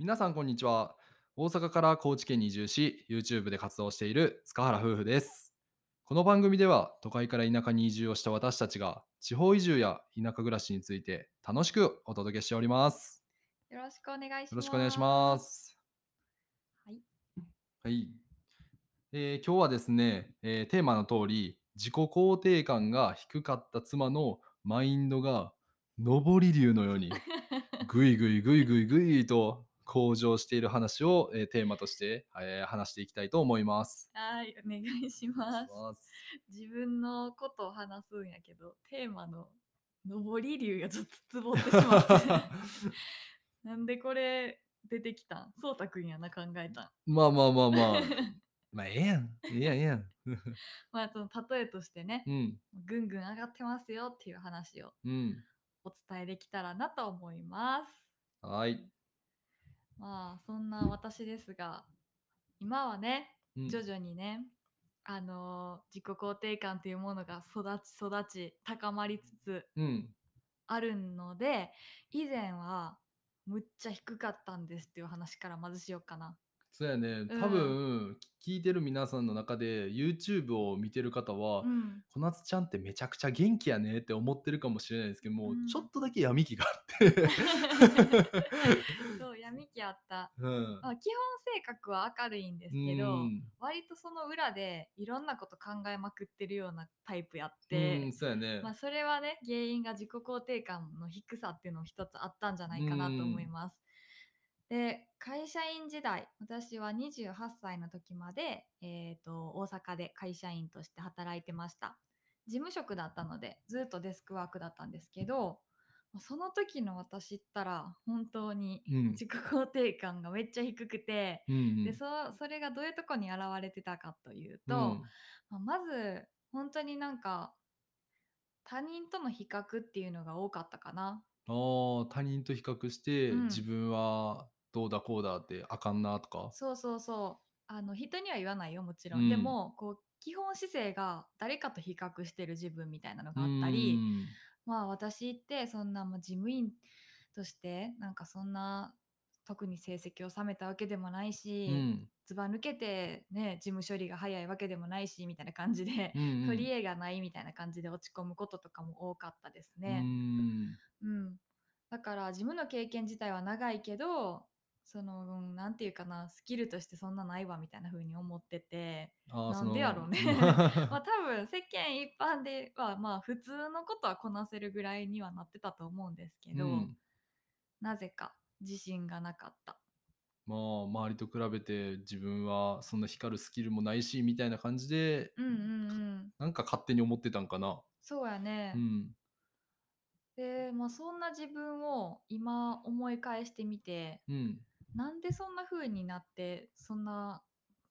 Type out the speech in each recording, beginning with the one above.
皆さんこんにちは。大阪から高知県に移住し、YouTube で活動している塚原夫婦です。この番組では都会から田舎に移住をした私たちが地方移住や田舎暮らしについて楽しくお届けしております。よろしくお願いします。よろしくお願いします。はい。はい。えー今日はですね、えーテーマの通り、自己肯定感が低かった妻のマインドが上り竜のように ぐいぐいぐいぐいぐいと向上している話を、えーテーマとして、えー話していきたいと思います。はい、お願いします。ます自分のことを話すんやけど、テーマの上り竜がちょっとつぼってしまって。なんでこれ出てきたん？そうたくんやな、考えたん。まあまあまあまあ。まあええやん。ええやんええやん。まあ、その例えとしてね、うん。ぐんぐん上がってますよっていう話をうん。お伝えできたらなと思います。はい。まあ、そんな私ですが、今はね、うん徐々にね、あのー自己肯定感というものが育ち育ち高まりつつうん。あるので以前はむっちゃ低かったんですっていう話からまずしようかな。そうやね。ん多分、聞いてる皆さんの中で YouTube を見てる方は、うん、小夏ちゃんってめちゃくちゃ元気やねって思ってるかもしれないですけども、うんちょっとだけ闇気があって。そう闇気あった、うん。まあ、基本性格は明るいんですけど、うん割とその裏でいろんなこと考えまくってるようなタイプやっうてん、、そうやね。まあ、それはね原因が自己肯定感の低さっていうのも一つあったんじゃないかなと思います。で会社員時代私は28歳の時まで、えー、と大阪で会社員として働いてました。事務職だったのでずっとデスクワークだったんですけどその時の私ったら本当にうん。自己肯定感がめっちゃ低くて、うんうん。でそそれがどういうとこに現れてたかというと、うん。まず本当になんか他人との比較っていうのが多かったかな。あー他人と比較して、うん。自分はどうだこうだってあかんなとか。そうそうそう。あの人には言わないよもちろん、うん。でもこう基本姿勢が誰かと比較してる自分みたいなのがあったり、うん。まあ私ってそんなもう事務員としてなんかそんな特に成績を収めたわけでもないし、うんずば抜けてね事務処理が早いわけでもないしみたいな感じで、うんうん。取り柄がないみたいな感じで落ち込むこととかも多かったですうね。ん。うん、だから事務の経験自体は長いけどその、うん、なんていうかなスキルとしてそんなないわみたいな風に思っててなんでやろう ね まあ多分世間一般ではまあ普通のことはこなせるぐらいにはなってたと思うんですけど、うんなぜか自信がなかった。まあ周りと比べて自分はそんな光るスキルもないしみたいな感じで、うんうんうんなんか勝手に思ってたんかな。そうやね。うんで、まあ、そんな自分を今思い返してみてうんなんでそんな風になってそんな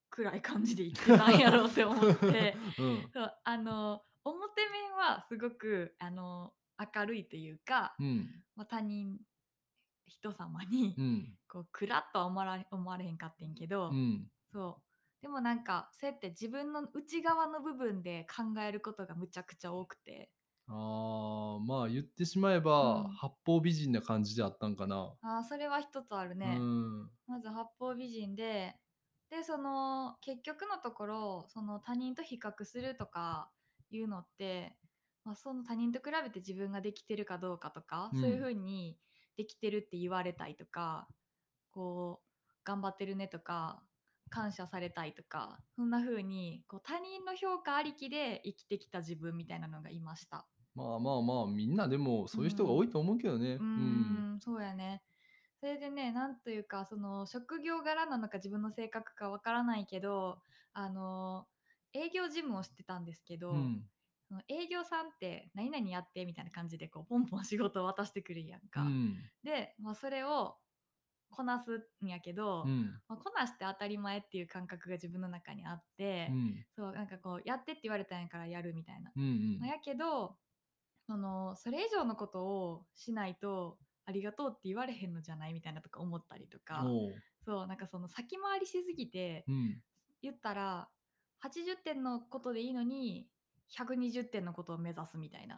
暗い感じで生きてたんやろうって思って。うん。そうあの表面はすごくあの明るいというか、うん。まあ、他人人様にうん。こう暗っとは思われ思われへんかってんけど、うん。そう。でもなんかそうやって自分の内側の部分で考えることがむちゃくちゃ多くてあーまあ言ってしまえば、うん八方美人な感じであったんかな。あーそれは一つあるね。うんまず八方美人ででその結局のところその他人と比較するとかいうのって、まあ、その他人と比べて自分ができてるかどうかとか、うんそういうふうにできてるって言われたいとかこう頑張ってるねとか感謝されたいとかそんな風にこう他人の評価ありきで生きてきた自分みたいなのがいました。まあまあまあみんなでもそういう人が多いと思うけどね。うーんそうやね。それでね、なんというか、その職業柄なのか自分の性格かわからないけど、あの、営業事務をしてたんですけど、うんその営業さんって何々やってみたいな感じでこうポンポン仕事を渡してくるやんか。うんで、まあ、それをこなすんやけど、うんまあ、こなして当たり前っていう感覚が自分の中にあって、うんそうなんかこうやってって言われたんやからやるみたいな。うんうんまあ、やけどそのそれ以上のことをしないとありがとうって言われへんのじゃないみたいなとか思ったりとかそうなんかその先回りしすぎてうん。言ったら80点のことでいいのに120点のことを目指すみたいな。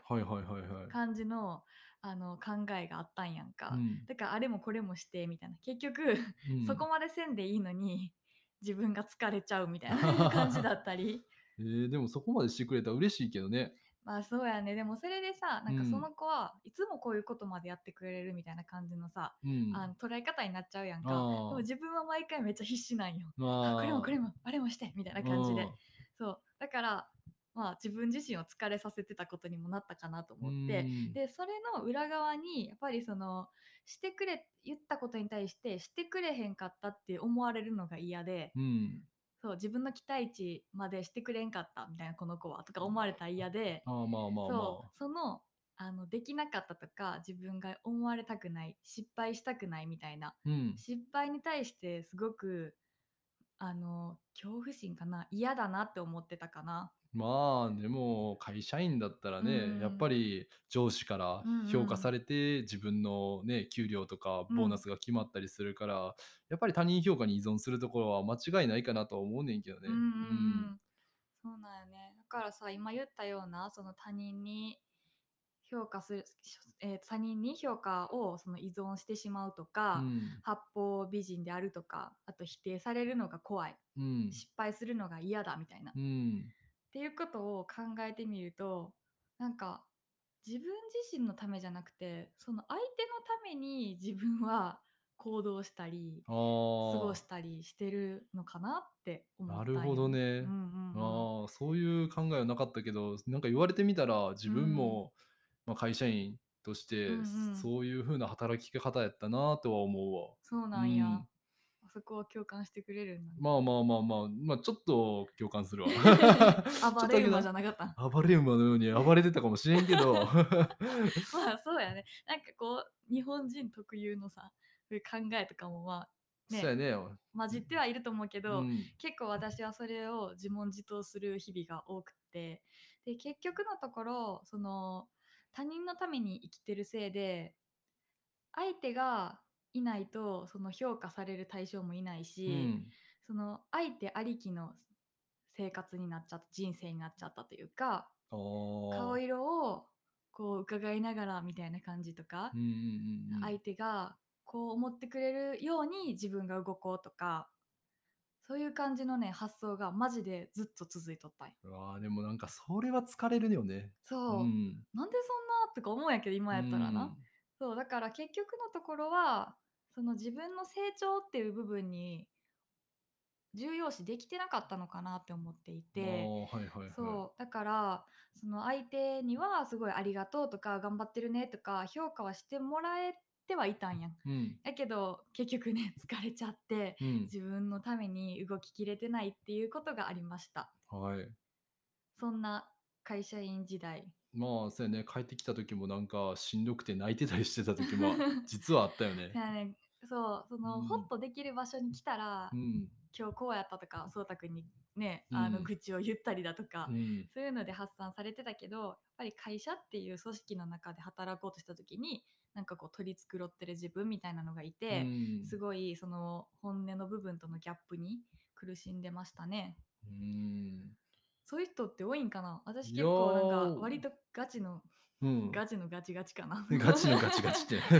感じのあの考えがあったんやんか、うん。だからあれもこれもしてみたいな。結局、うん。そこまでせんでいいのに自分が疲れちゃうみたいな感じだったり。えー、でもそこまでしてくれたら嬉しいけどね。まあそうやね。でもそれでさなんかうん。その子はいつもこういうことまでやってくれるみたいな感じのさ、うん。あの捉え方になっちゃうやんか。あでーも自分は毎回めっちゃ必死なんよ。まあ、これもこれもあれもしてみたいな感じで。うん。そう。だからまあ自分自身を疲れさせてたことにもなったかなと思って。うん。でそれの裏側にやっぱりそのしてくれ言ったことに対してしてくれへんかったって思われるのが嫌で。うん。そう自分の期待値までしてくれんかったみたいなこの子はとか思われたら嫌でそうそのあのできなかったとか自分が思われたくない失敗したくないみたいなあ。うん。失敗に対してすごくあの恐怖心かな嫌だなって思ってたかな。まあでも会社員だったらね、うんやっぱり上司からうんうん。評価されて自分のね給料とかうんボーナスが決まったりするから、やっぱり他人評価に依存するところは間違いないかなとは思うねんけどね。うんうん。うん。そうなんよね。だからさ今言ったようなその他人に評価する、えー他人に評価をその依存してしまうとか、うん。八方美人であるとかあと否定されるのが怖い。うん。失敗するのが嫌だみたいな、っうんていうことを考えてみるとなんか自分自身のためじゃなくてその相手のために自分は行動したりあ過ごーしたりしてるのかなって思ったなるほどね。うんうんうん。あーそういう考えはなかったけどなんか言われてみたら自分も、まあ、会社員としてうんうん。そういう風な働き方やったなとは思うわ。そうなんや、うん。あそこは共感してくれるんだね、まあまあまあまあ、まあちょっと共感するわ。暴れ馬じゃなかった暴れ馬のように暴れてたかもしれんけど。まあそうやねなんかこう日本人特有のさそういう考えとかもまあねそうやね。混じってはいると思うけど、うん結構私はそれを自問自答する日々が多くてで結局のところその他人のために生きてるせいで相手がいないとその評価される対象もいないし、うん。その相手ありきの生活になっちゃった人生になっちゃったというか顔色をこう伺いながらみたいな感じとかうん、うんうんうん。相手がこう思ってくれるように自分が動こうとかそういう感じのね発想がマジでずっと続いとったんよ。うわーでもなんかそれは疲れるよね。そう、ん。なんでそんなとか思うんやけど今やったらな、そうだから結局のところはその自分の成長っていう部分に重要視できてなかったのかなって思っていうんて、はいはいはい。そうだからその相手にはすごいありがとうとか頑張ってるねとか評価はしてもらえてはいたんやん。うんだけど結局ね 疲れちゃってうん自分のために動ききれてないっていうことがありました。はい。そんな会社員時代。まあそうやね。帰ってきた時もなんかしんどくて泣いてたりしてた時も 実はあったよね。だ。からねそうその、うん。ホッとできる場所に来たら、うん。今日こうやったとかそうたくんにねあのうん。愚痴を言ったりだとか、うん。そういうので発散されてたけどやっぱり会社っていう組織の中で働こうとした時になんかこう取り繕ってる自分みたいなのがいて、うん。すごいその本音の部分とのギャップに苦しんでましたね。うんそういう人って多いんかな。私結構なんー。か割とガチの、うん。ガチのガチガチかな。ガチのガチガチって。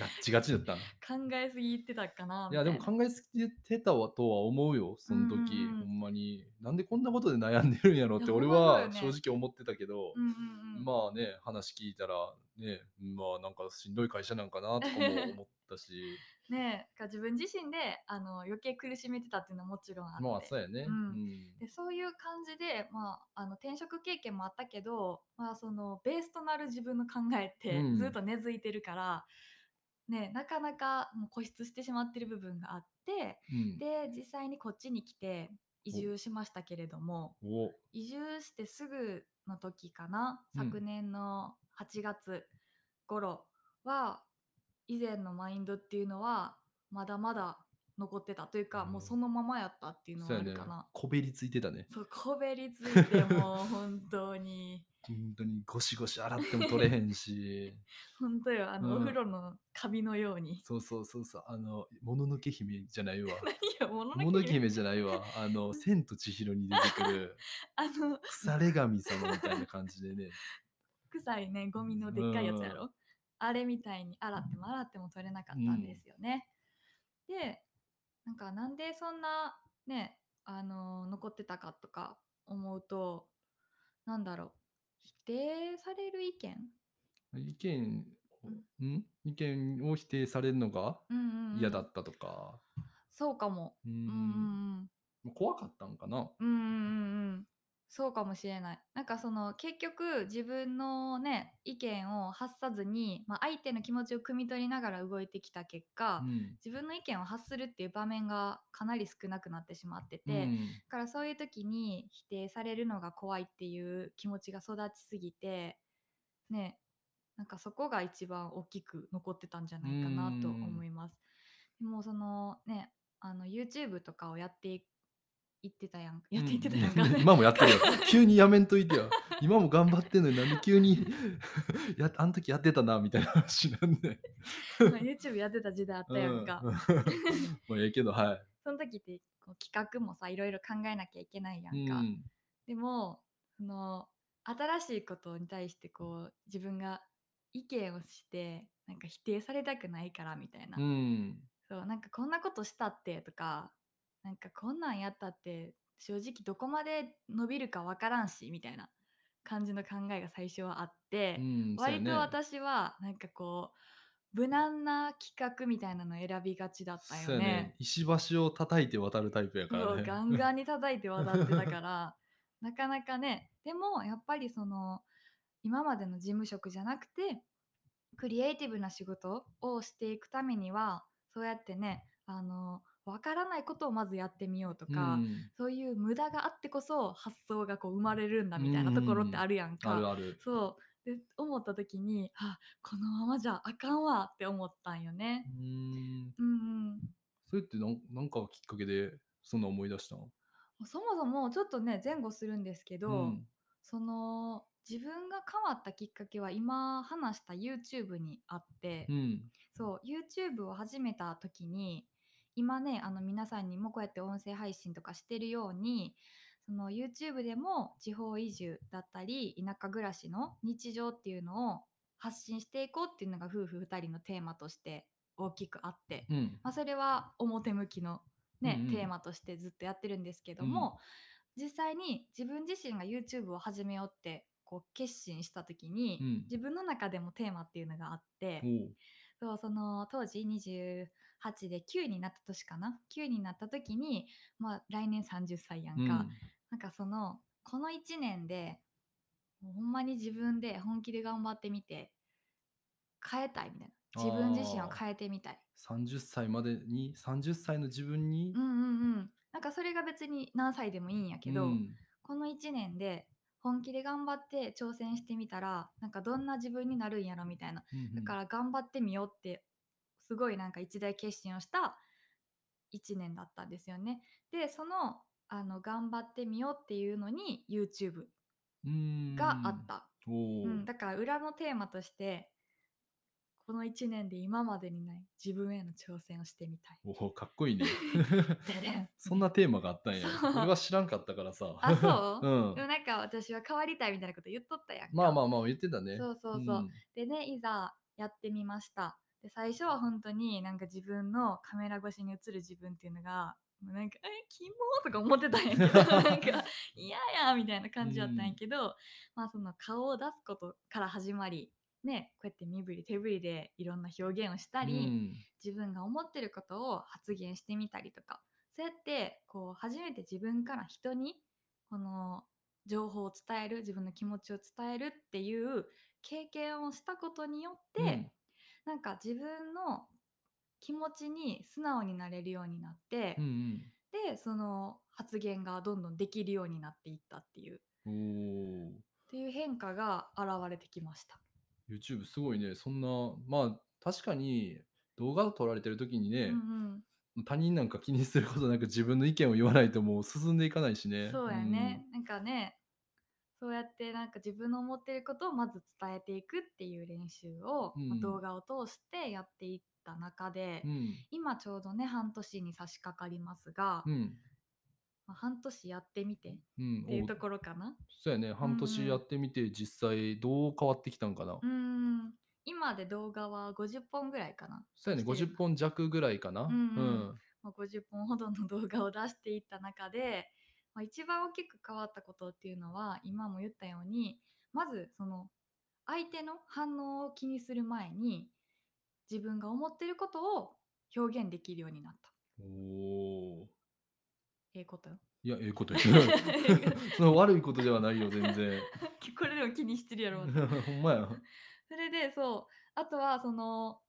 ガッチガチだった。考えすぎてたかなみいや。でも考えすぎてたわとは思うよその時、うんうんうん。ほんまに。なんでこんなことで悩んでるんやろって俺は正直思ってたけど、うんうんうん、まあね話聞いたらねまあなんかしんどい会社なんかなとかも思ったしねえ自分自身であの余計苦しめてたっていうのはもちろんあって、まあそうやね、うん。うん。でそういう感じで、まあ、あの転職経験もあったけど、まあ、そのベースとなる自分の考えってうん。ずっと根付いてるから、ね、なかなかもう固執してしまってる部分があってうん。で実際にこっちに来て移住しましたけれどもお。移住してすぐの時かな、うん。昨年の8月頃は以前のマインドっていうのはまだまだ残ってた。というか、うん。もうそのままやったっていうのそうやね。はあるかな。こべりついてたね。そうこべりついてもう本当に。本当にゴシゴシ洗っても取れへんし。本当よ。あの、うん。お風呂のカビのように。そうそうそうそう。あのもののけ姫じゃないわ。何よものもののけのけ姫姫じゃないわ。あの 千と千尋に出てくる。あの腐れ神様みたいな感じでね。臭いね。ゴミのでっかいやつやろ、あれみたいに洗っても洗っても取れなかったんですよね、でなんかなんでそんなねあの残ってたかとか思うとなんだろう。否定される意見？意見ん。意見を否定されるのがうんうん、うん、嫌だったとか、そうかも。うーうんうんん。怖かったんかな。うんうんうんうんうんそうかもしれない。なんかその結局自分のね意見を発さずに、まあ、相手の気持ちを汲み取りながら動いてきた結果、うん。自分の意見を発するっていう場面がかなり少なくなってしまってて、だうん。からそういう時に否定されるのが怖いっていう気持ちが育ちすぎてねなんかそこが一番大きく残ってたんじゃないかなと思います。でもそのねあの YouTube とかをやっていいってたやんやっていってたやんか、う 今もやってるよ。急にやめんといてよ。今も頑張ってんのになんで急に やあの時やってたなみたいな話なんで。まあ YouTube やってた時代あったやんか、うん。もうええけどはい。その時ってこう企画もさいろいろ考えなきゃいけないやんか、うん。でもその新しいことに対してこう自分が意見をしてなんか否定されたくないからみたいな、うん。そうなんかこんなことしたってとかなんかこんなんやったって正直どこまで伸びるかわからんしみたいな感じの考えが最初はあって、うん割と私はなんかこう無難な企画みたいなの選びがちだったそうやよね。石橋を叩いて渡るタイプやからね。ガンガンに叩いて渡ってたか らなかなかね。でもやっぱりその今までの事務職じゃなくてクリエイティブな仕事をしていくためにはそうやってねあの分からないことをまずやってみようとか、うん。そういう無駄があってこそ発想がこう生まれるんだみたいなところってあるやんか。あるある。そう。で思った時にあこのままじゃあかんわって思ったんよね。うーん。うんうん。それってなんなんかきっかけでそんな思い出したの？そもそもちょっとね前後するんですけど、うん。その自分が変わったきっかけは今話した YouTube にあって、うん。そう YouTube を始めた時に今ねあの皆さんにもこうやって音声配信とかしてるようにその YouTube でも地方移住だったり田舎暮らしの日常っていうのを発信していこうっていうのが夫婦2人のテーマとして大きくあって、うん。まあ、それは表向きの、ねうんうん。テーマとしてずっとやってるんですけども、実際に自分自身が YouTube を始めようってこう決心した時に、うん。自分の中でもテーマっていうのがあって、そうその当時28で9になった年かな。9になった時に、まあ、来年30歳やんか、うん。なんかそのこの1年でほんまに自分で本気で頑張ってみて変えたいみたいな。自分自身を変えてみたい。30歳までに30歳の自分にうんうんうん。なんかそれが別に何歳でもいいんやけど、うん。この1年で本気で頑張って挑戦してみたらなんかどんな自分になるんやろみたいな。うん。だから頑張ってみようってすごいなんか一大決心をした1年だったんですよね。でそのあの頑張ってみようっていうのに YouTube うんがあった、うんだから裏のテーマとしてこの1年で今までにない自分への挑戦をしてみたい。おおかっこいいね。そんなテーマがあったんや。俺は知らんかったからさ。あそう、うん。でもなんか私は変わりたいみたいなこと言っとったやんか。まあまあまあ言ってたね。そうそうそうん。でねいざやってみましたで最初は本当になんか自分のカメラ越しに映る自分っていうのがもうなんか「えキモー」とか思ってたんやけど なんか「嫌や」みたいな感じだったんやけど、まあその顔を出すことから始まりねこうやって身振り手振りでいろんな表現をしたり、うん。自分が思ってることを発言してみたりとかそうやってこう初めて自分から人にこの情報を伝える自分の気持ちを伝えるっていう経験をしたことによって、うんなんか自分の気持ちに素直になれるようになって、うんでその発言がどんどんできるようになっていったっていう。っていう変化が現れてきました。YouTube すごいね。そんなまあ確かに動画を撮られてる時にね、うんうん。他人なんか気にすることなく自分の意見を言わないともう進んでいかないしね。そうやね、なんかねそうやってなんか自分の思ってることをまず伝えていくっていう練習を、動画を通してやっていった中で、うん。今ちょうどね半年に差し掛かりますが、うん。まあ半年やってみてっていうところかな。そうやね。半年やってみて実際どう変わってきたんかな、うーん。今で動画は50本ぐらいかな。そうやね。してる50本弱ぐらいかな。うんうん。まあ、50本ほどの動画を出していった中で、まあ、一番大きく変わったことっていうのは今も言ったようにまずその相手の反応を気にする前に自分が思ってることを表現できるようになった。おおええこと？よ。いやええこと その悪いことではないよ全然 これでも気にしてるやろ。ほんまやそれでそうあとはその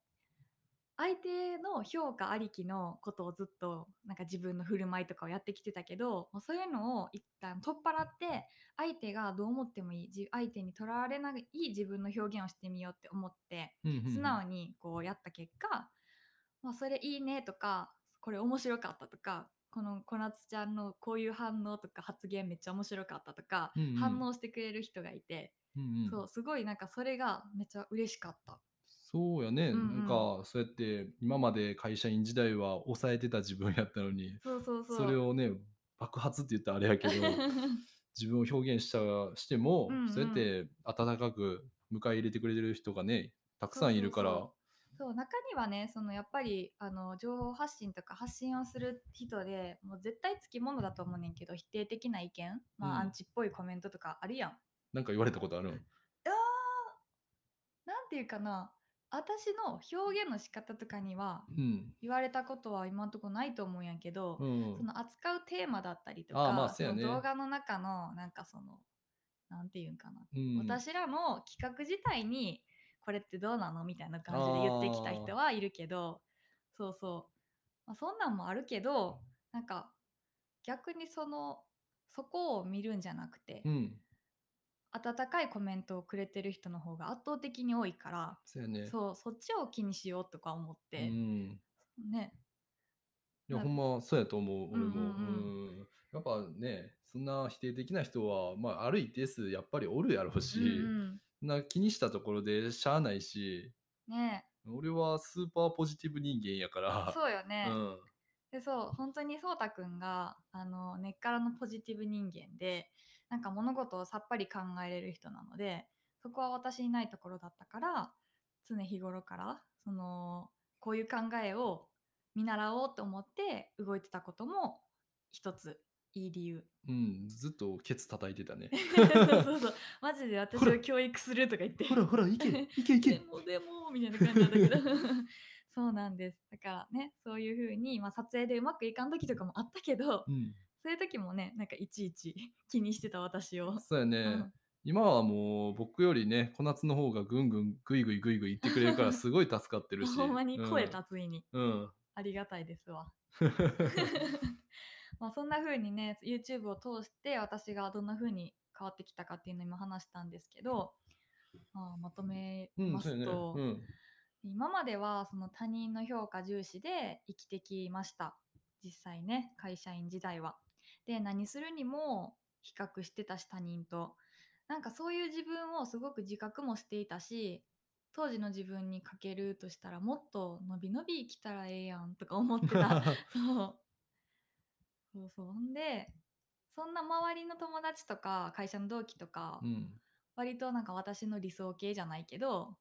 相手の評価ありきのことをずっとなんか自分の振る舞いとかをやってきてたけどもうそういうのを一旦取っ払って相手がどう思ってもいいじ相手にとらわれない自分の表現をしてみようって思って素直にこうやった結果、まあ、それいいねとかこれ面白かったとかこの小夏ちゃんのこういう反応とか発言めっちゃ面白かったとか、うんうん。反応してくれる人がいて、うんうん。そうすごいなんかそれがめっちゃ嬉しかった。そうやね、うんうん。なんかそうやって今まで会社員時代は抑えてた自分やったのにそうそうそう。それをね爆発って言ったらあれやけど 自分を表現したしても、うんうん。そうやって温かく迎え入れてくれてる人がねたくさんいるから。そうそうそう。中にはねそのやっぱりあの情報発信とか発信をする人でもう絶対つきものだと思うねんけど否定的な意見、まあうん。アンチっぽいコメントとかあるやん。なんか言われたことあるん？いやーなんていうかな私の表現の仕方とかにはうん。言われたことは今んとこないと思うんやけど、うん。その扱うテーマだったりとか、まあね。動画の中のなんかそのなんていうんかな、うん。私らの企画自体にこれってどうなのみたいな感じで言ってきた人はいるけどそうそう、まあ、そんなんもあるけどなんか逆にそのそこを見るんじゃなくて、うん温かいコメントをくれてる人の方が圧倒的に多いから、そうやね。そうそっちを気にしようとか思っうて、ん。ね。ないやほんまそうやと思う俺も、うんうん。うんうん。やっぱねそんな否定的な人は、まあ、ある一定数やっぱりおるやろうし、うんそんな気にしたところでしゃあないし。うん、ね。俺はスーパーポジティブ人間やから。そうよね、うん。でそう本当にそうたくんがあの根っからのポジティブ人間でなんか物事をさっぱり考えれる人なのでそこは私にないところだったから常日頃からそのこういう考えを見習おうと思って動いてたことも一ついい理由。うん、ずっとケツ叩いてたね。そうそう。そうマジで私を教育するとか言って。ほらほらいけいけいけ。でもでもみたいな感じだったけど。そうなんです。だからねそういう風にまあ、撮影でうまくいかん時とかもあったけど、うんそういう時もねなんかいちいち 気にしてた私を。そうやね、うん。今はもう僕よりね小夏の方がぐんぐんぐいぐいぐいぐい言ってくれるからすごい助かってるし。ほんまに声た立ついに、うん、ありがたいですわ。まあそんな風にね YouTube を通して私がどんな風に変わってきたかっていうのを今話したんですけど、まあ、まとめうん、まそうやね。すと、うん。今まではその他人の評価重視で生きてきました。実際ね会社員時代は。で何するにも比較してたし他人と。なんかそういう自分をすごく自覚もしていたし当時の自分にかけるとしたらもっと伸び伸び生きたらええやんとか思ってた。そう。そうそう。ほんでそんな周りの友達とか会社の同期とか、うん。割となんか私の理想系じゃないけど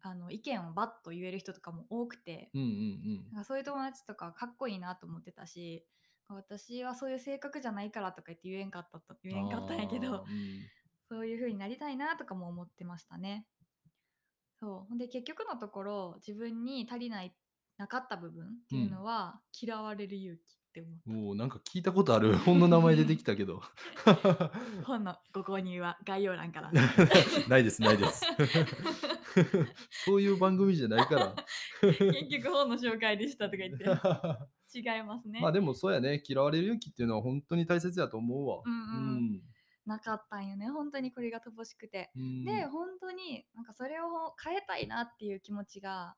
あの意見をバッと言える人とかも多くて、うんうんなんかそういう友達とかかっこいいなと思ってたし私はそういう性格じゃないからとか言って言えんかったとうん言えんかったんやけあどーうん。そういう風になりたいなとかも思ってましたね。そう。ほんで結局のところ自分に足りないなかった部分っていうのは、嫌われる勇気って思った。もうなんか聞いたことある。本の名前出てきたけど。本のご購入は概要欄から。ないですないです。そういう番組じゃないから。結局本の紹介でしたとか言って違いますね。まあでもそうやね。嫌われる勇気っていうのは本当に大切やと思うわ。うんうん。なかったんよね。本当にこれが乏しくて。うん。で本当になんかそれを変えたいなっていう気持ちが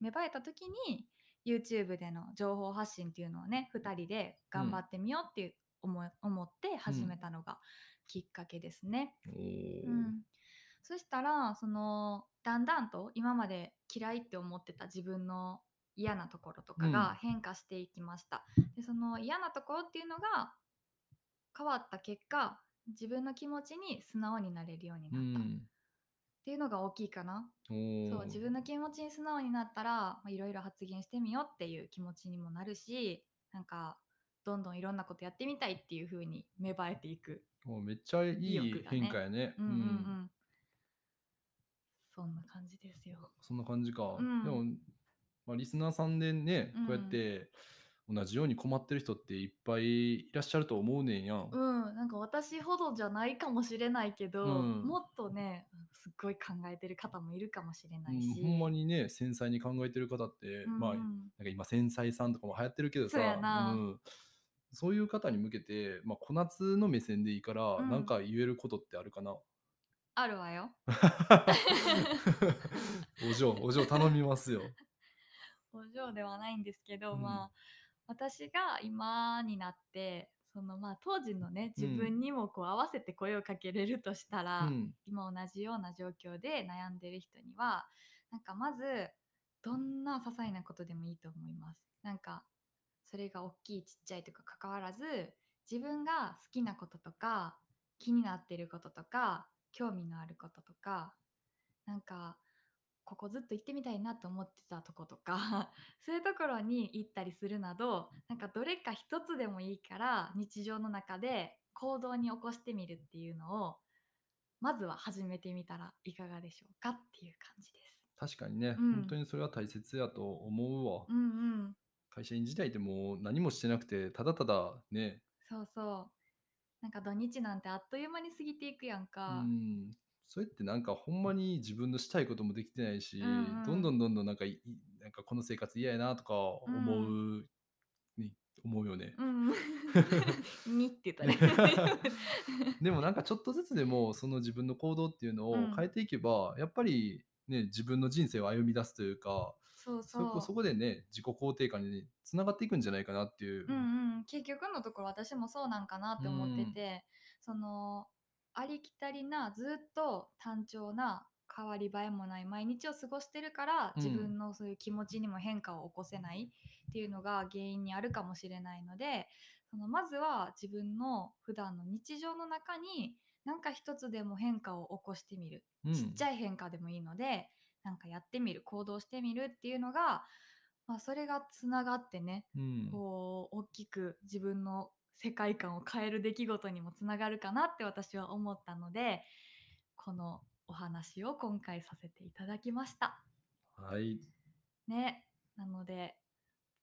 芽生えた時に YouTube での情報発信っていうのをね2人で頑張ってみようっていう思い思って始めたのがきっかけですね。おーうん、そしたらそのだんだんと今まで嫌いって思ってた自分の嫌なところとかが変化していきました。でその嫌なところっていうのが変わった結果自分の気持ちに素直になれるようにうなったっんていうのが大きいかな。そう自分の気持ちに素直になったらまあいろいろ発言してみようっていう気持ちにもなるしなんかどんどんいろんなことやってみたいっていう風に芽生えていく。おめっちゃいい変化やね。うんうんうん。そんな感じですよ。そんな感じか。うんでも、まあ、リスナーさんでね、うん。こうやって同じように困ってる人っていっぱいいらっしゃると思うねんや。うん、なんか私ほどじゃないかもしれないけど、うん。もっとねすっごい考えてる方もいるかもしれないし、うん、ほんまにね繊細に考えてる方って、うん。うんまあなんか今繊細さんとかも流行ってるけどさそういう方に向けて、まあ、小夏の目線でいいから、うん。なんか言えることってあるかな？あるわよ。お嬢お嬢頼みますよ。お嬢ではないんですけど、うん。まあ私が今になってそのまあ当時のねうん。自分にもこう合わせて声をかけれるとしたら、うん。今同じような状況で悩んでる人にはなんかまずどんな些細なことでもいいと思います。なんかそれが大きいちっちゃいとか関わらず自分が好きなこととか気になってることとか興味のあることとかなんかここずっと行ってみたいなと思ってたとことか そういうところに行ったりするなどなんかどれか一つでもいいから日常の中で行動に起こしてみるっていうのをまずは始めてみたらいかがでしょうかっていう感じです。確かにね、うん本当にそれは大切やと思うわ。うんうん会社員時代ってもう何もしてなくてただただね、そうそうなんか土日なんてあっという間に過ぎていくやんうか。ん、それってなんかほんまに自分のしたいこともできてないし、うんうん。どんどんどんどんなんかなんかこの生活嫌やなとか思う、ね思うよね。うん。うんにって言ったね。でもなんかちょっとずつでもその自分の行動っていうのをうん。変えていけば、やっぱりね自分の人生を歩み出すというかそうそう。そこでね自己肯定感につながっていくんじゃないかなっていう。うんうん、結局のところ私もそうなんかなって思ってて、そのありきたりなずっと単調な変わり映えもない毎日を過ごしてるからうん。自分のそういう気持ちにも変化を起こせないっていうのが原因にあるかもしれないのでそのまずは自分の普段の日常の中に何か一つでも変化を起こしてみる。うん。ちっちゃい変化でもいいのでなんかやってみる行動してみるっていうのが、まあ、それがつながってねうん。こう大きく自分の世界観を変える出来事にもつながるかなって私は思ったのでこのお話を今回させていただきました。はい。ね、なので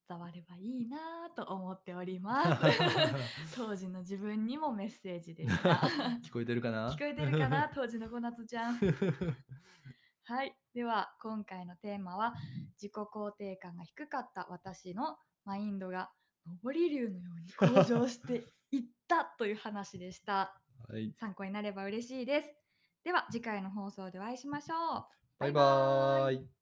伝わればいいなと思っております。当時の自分にもメッセージでした。聞こえてるかな？聞こえてるかな？当時の小夏ちゃん。はい。では、今回のテーマは、自己肯定感が低かった私のマインドが上り竜のように向上していったという話でした。はい。参考になれば嬉しいです。では、次回の放送でお会いしましょう。バイバーイ。